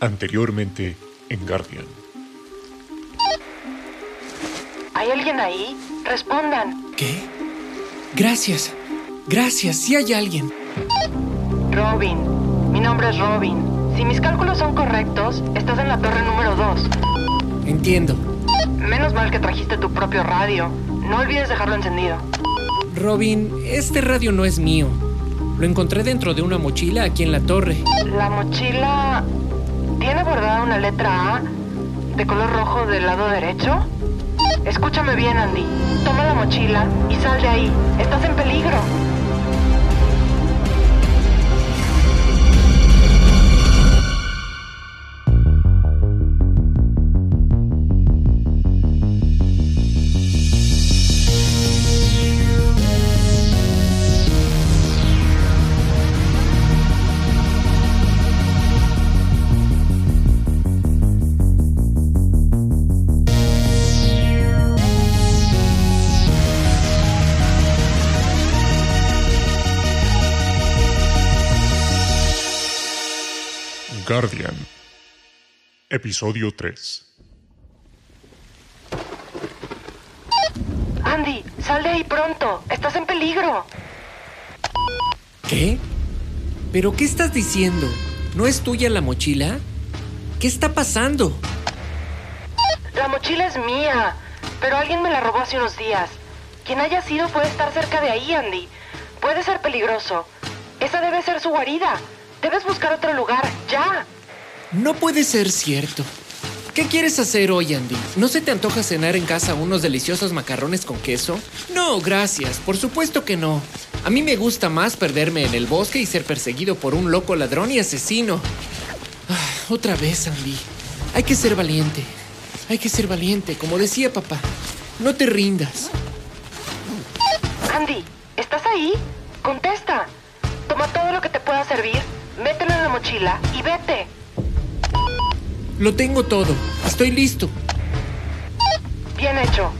Anteriormente en Guardian. ¿Hay alguien ahí? Respondan. ¿Qué? Gracias. Gracias, sí hay alguien. Robin. Mi nombre es Robin. Si mis cálculos son correctos, estás en la torre número 2. Entiendo. Menos mal que trajiste tu propio radio. No olvides dejarlo encendido. Robin, este radio no es mío. Lo encontré dentro de una mochila aquí en la torre. La mochila... ¿Tiene bordada una letra A de color rojo del lado derecho? Escúchame bien, Andy. Toma la mochila y sal de ahí. Estás en peligro. Guardian. Episodio 3. Andy, sal de ahí pronto. Estás en peligro. ¿Qué? ¿Pero qué estás diciendo? ¿No es tuya la mochila? ¿Qué está pasando? La mochila es mía, pero alguien me la robó hace unos días. Quien haya sido puede estar cerca de ahí, Andy. Puede ser peligroso. Esa debe ser su guarida. Debes buscar otro lugar, ya. No puede ser cierto. ¿Qué quieres hacer hoy, Andy? ¿No se te antoja cenar en casa unos deliciosos macarrones con queso? No, gracias. Por supuesto que no. A mí me gusta más perderme en el bosque y ser perseguido por un loco ladrón y asesino. Ah, otra vez, Andy. Hay que ser valiente. Hay que ser valiente, como decía papá. No te rindas. Andy, ¿estás ahí? Contesta. Toma todo lo que te pueda servir, mochila y vete. Lo tengo todo. Estoy listo. Bien hecho.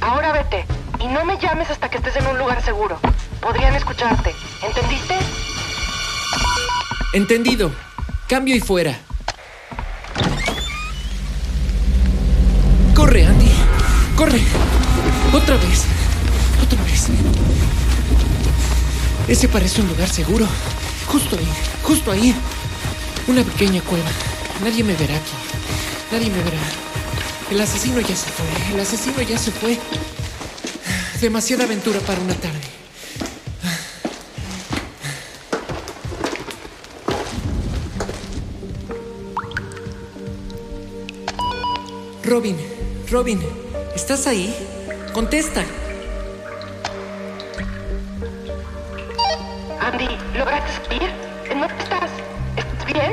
Ahora vete. Y no me llames hasta que estés en un lugar seguro. Podrían escucharte. ¿Entendiste? Entendido. Cambio y fuera. Corre, Andy. Corre. Otra vez. Otra vez. Ese parece un lugar seguro. Justo ahí. Justo ahí. Una pequeña cueva. Nadie me verá aquí. Nadie me verá. El asesino ya se fue. El asesino ya se fue. Demasiada aventura para una tarde. Robin, Robin, ¿estás ahí? Contesta. Andy, ¿lograste? ¿En dónde estás? ¿Estás bien?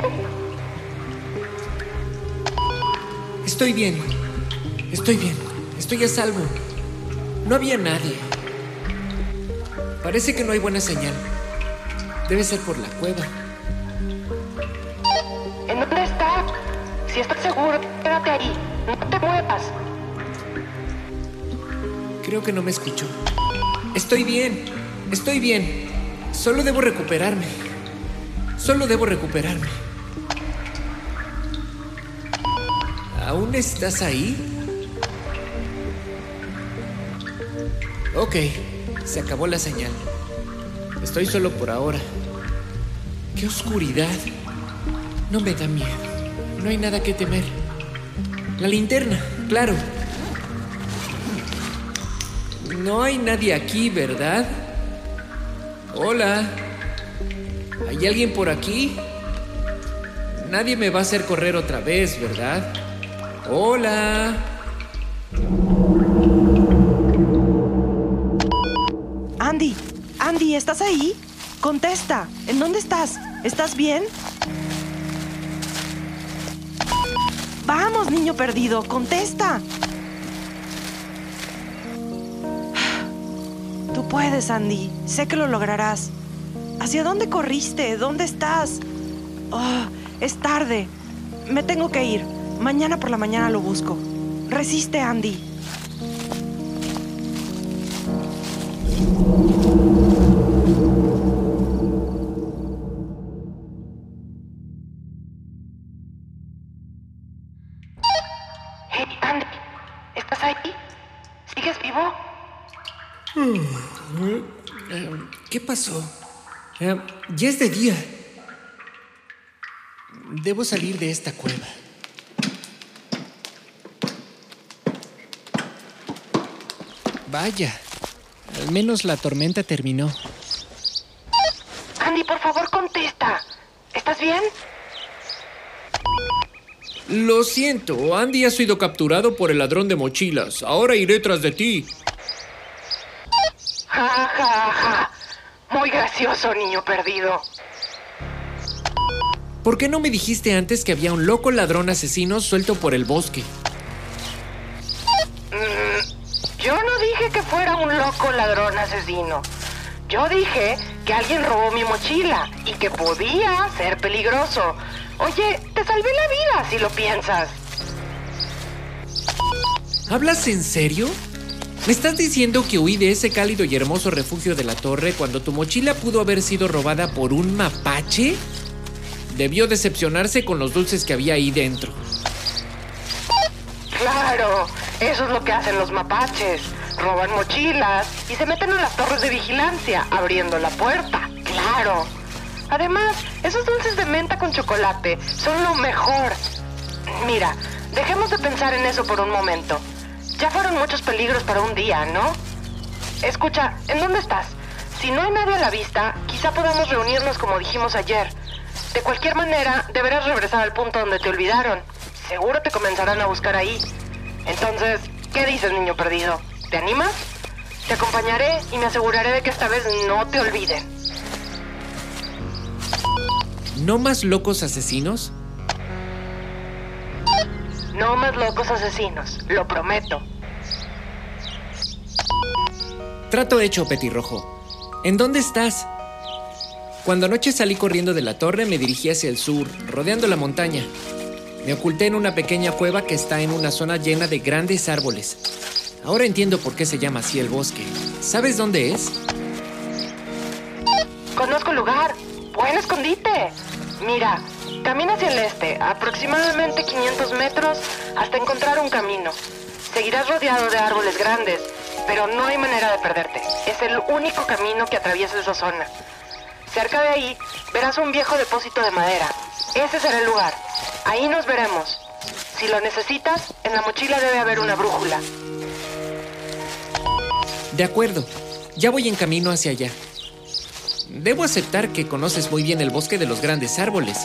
Estoy bien. Estoy bien. Estoy a salvo. No había nadie. Parece que no hay buena señal. Debe ser por la cueva. ¿En dónde está? Si estás seguro, quédate ahí. No te muevas. Creo que no me escuchó. Estoy bien. Estoy bien. Solo debo recuperarme. Solo debo recuperarme. ¿Aún estás ahí? Ok, se acabó la señal. Estoy solo por ahora. ¡Qué oscuridad! No me da miedo. No hay nada que temer. La linterna, claro. No hay nadie aquí, ¿verdad? Hola. ¿Hay alguien por aquí? Nadie me va a hacer correr otra vez, ¿verdad? Hola. Andy, Andy, ¿estás ahí? Contesta. ¿En dónde estás? ¿Estás bien? Vamos, niño perdido, contesta. Tú puedes, Andy. Sé que lo lograrás. ¿Hacia dónde corriste? ¿Dónde estás? Oh, es tarde. Me tengo que ir. Mañana por la mañana lo busco. Resiste, Andy. Hey, Andy. ¿Estás ahí? ¿Sigues vivo? Hmm, eh, ¿Qué pasó? Eh, ya es de día. Debo salir de esta cueva. Vaya, al menos la tormenta terminó. Andy, por favor, contesta. ¿Estás bien? Lo siento, Andy ha sido capturado por el ladrón de mochilas. Ahora iré tras de ti. Ja, ja, ja. Muy gracioso, niño perdido. ¿Por qué no me dijiste antes que había un loco ladrón asesino suelto por el bosque? Mm, yo no dije que fuera un loco ladrón asesino. Yo dije que alguien robó mi mochila y que podía ser peligroso. Oye, te salvé la vida si lo piensas. ¿Hablas en serio? ¿Me estás diciendo que huí de ese cálido y hermoso refugio de la torre cuando tu mochila pudo haber sido robada por un mapache? Debió decepcionarse con los dulces que había ahí dentro. Claro, eso es lo que hacen los mapaches. Roban mochilas y se meten en las torres de vigilancia, abriendo la puerta. Claro. Además, esos dulces de menta con chocolate son lo mejor. Mira, dejemos de pensar en eso por un momento. Ya fueron muchos peligros para un día, ¿no? Escucha, ¿en dónde estás? Si no hay nadie a la vista, quizá podamos reunirnos como dijimos ayer. De cualquier manera, deberás regresar al punto donde te olvidaron. Seguro te comenzarán a buscar ahí. Entonces, ¿qué dices, niño perdido? ¿Te animas? Te acompañaré y me aseguraré de que esta vez no te olviden. ¿No más locos asesinos? No más locos asesinos, lo prometo. Trato hecho, petirrojo. ¿En dónde estás? Cuando anoche salí corriendo de la torre, me dirigí hacia el sur, rodeando la montaña. Me oculté en una pequeña cueva que está en una zona llena de grandes árboles. Ahora entiendo por qué se llama así el bosque. ¿Sabes dónde es? Conozco el lugar. Buen escondite. Mira, camina hacia el este, aproximadamente 500 metros, hasta encontrar un camino. Seguirás rodeado de árboles grandes, pero no hay manera de perderte. Es el único camino que atraviesa esa zona. Cerca de ahí verás un viejo depósito de madera. Ese será el lugar. Ahí nos veremos. Si lo necesitas, en la mochila debe haber una brújula. De acuerdo, ya voy en camino hacia allá. Debo aceptar que conoces muy bien el bosque de los grandes árboles.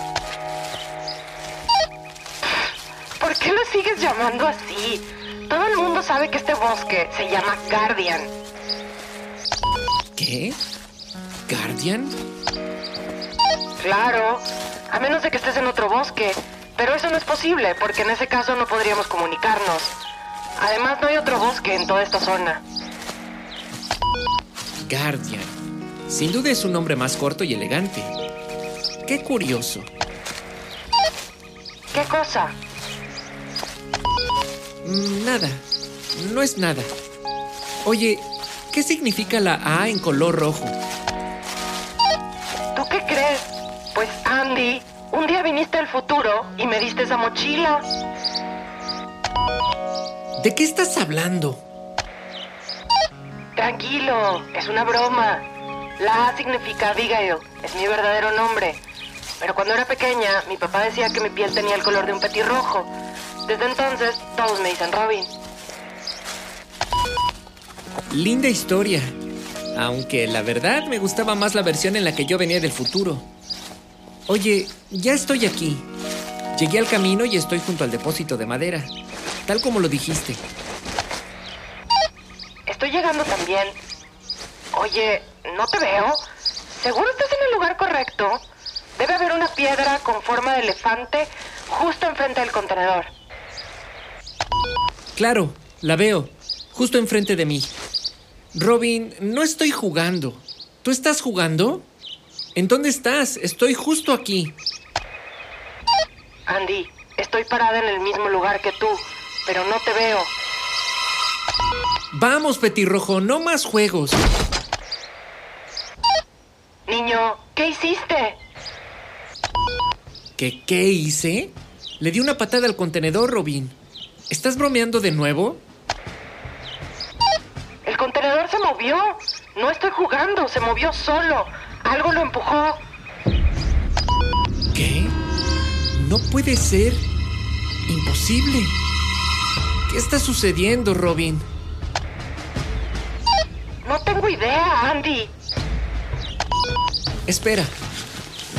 Así? Todo el mundo sabe que este bosque se llama Guardian. ¿Qué? ¿Guardian? Claro, a menos de que estés en otro bosque. Pero eso no es posible, porque en ese caso no podríamos comunicarnos. Además, no hay otro bosque en toda esta zona. Guardian. Sin duda es un nombre más corto y elegante. Qué curioso. ¿Qué cosa? Nada. No es nada. Oye, ¿qué significa la A en color rojo? ¿Tú qué crees? Pues Andy, un día viniste al futuro y me diste esa mochila. ¿De qué estás hablando? Tranquilo, es una broma. La A significa Abigail, es mi verdadero nombre. Pero cuando era pequeña, mi papá decía que mi piel tenía el color de un petirrojo. Desde entonces, todos me dicen Robin. Linda historia. Aunque la verdad me gustaba más la versión en la que yo venía del futuro. Oye, ya estoy aquí. Llegué al camino y estoy junto al depósito de madera. Tal como lo dijiste. Estoy llegando también. Oye, no te veo. ¿Seguro estás en el lugar correcto? Debe haber una piedra con forma de elefante justo enfrente del contenedor. Claro, la veo. Justo enfrente de mí. Robin, no estoy jugando. ¿Tú estás jugando? ¿En dónde estás? Estoy justo aquí. Andy, estoy parada en el mismo lugar que tú, pero no te veo. Vamos, petirrojo, no más juegos. Niño, ¿qué hiciste? ¿Qué, qué hice? Le di una patada al contenedor, Robin. ¿Estás bromeando de nuevo? movió. No estoy jugando, se movió solo. Algo lo empujó. ¿Qué? No puede ser. Imposible. ¿Qué está sucediendo, Robin? No tengo idea, Andy. Espera.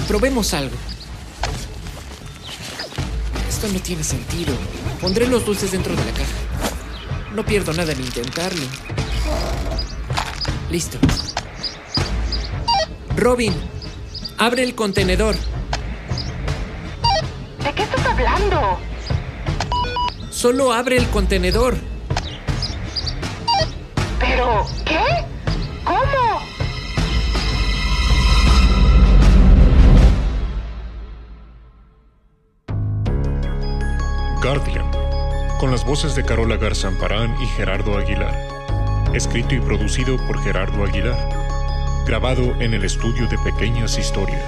Probemos algo. Esto no tiene sentido. Pondré los dulces dentro de la caja. No pierdo nada en intentarlo. Listo. Robin, abre el contenedor. ¿De qué estás hablando? Solo abre el contenedor. ¿Pero qué? ¿Cómo? Guardian, con las voces de Carola Garzamparán y Gerardo Aguilar. Escrito y producido por Gerardo Aguilar. Grabado en el estudio de Pequeñas Historias.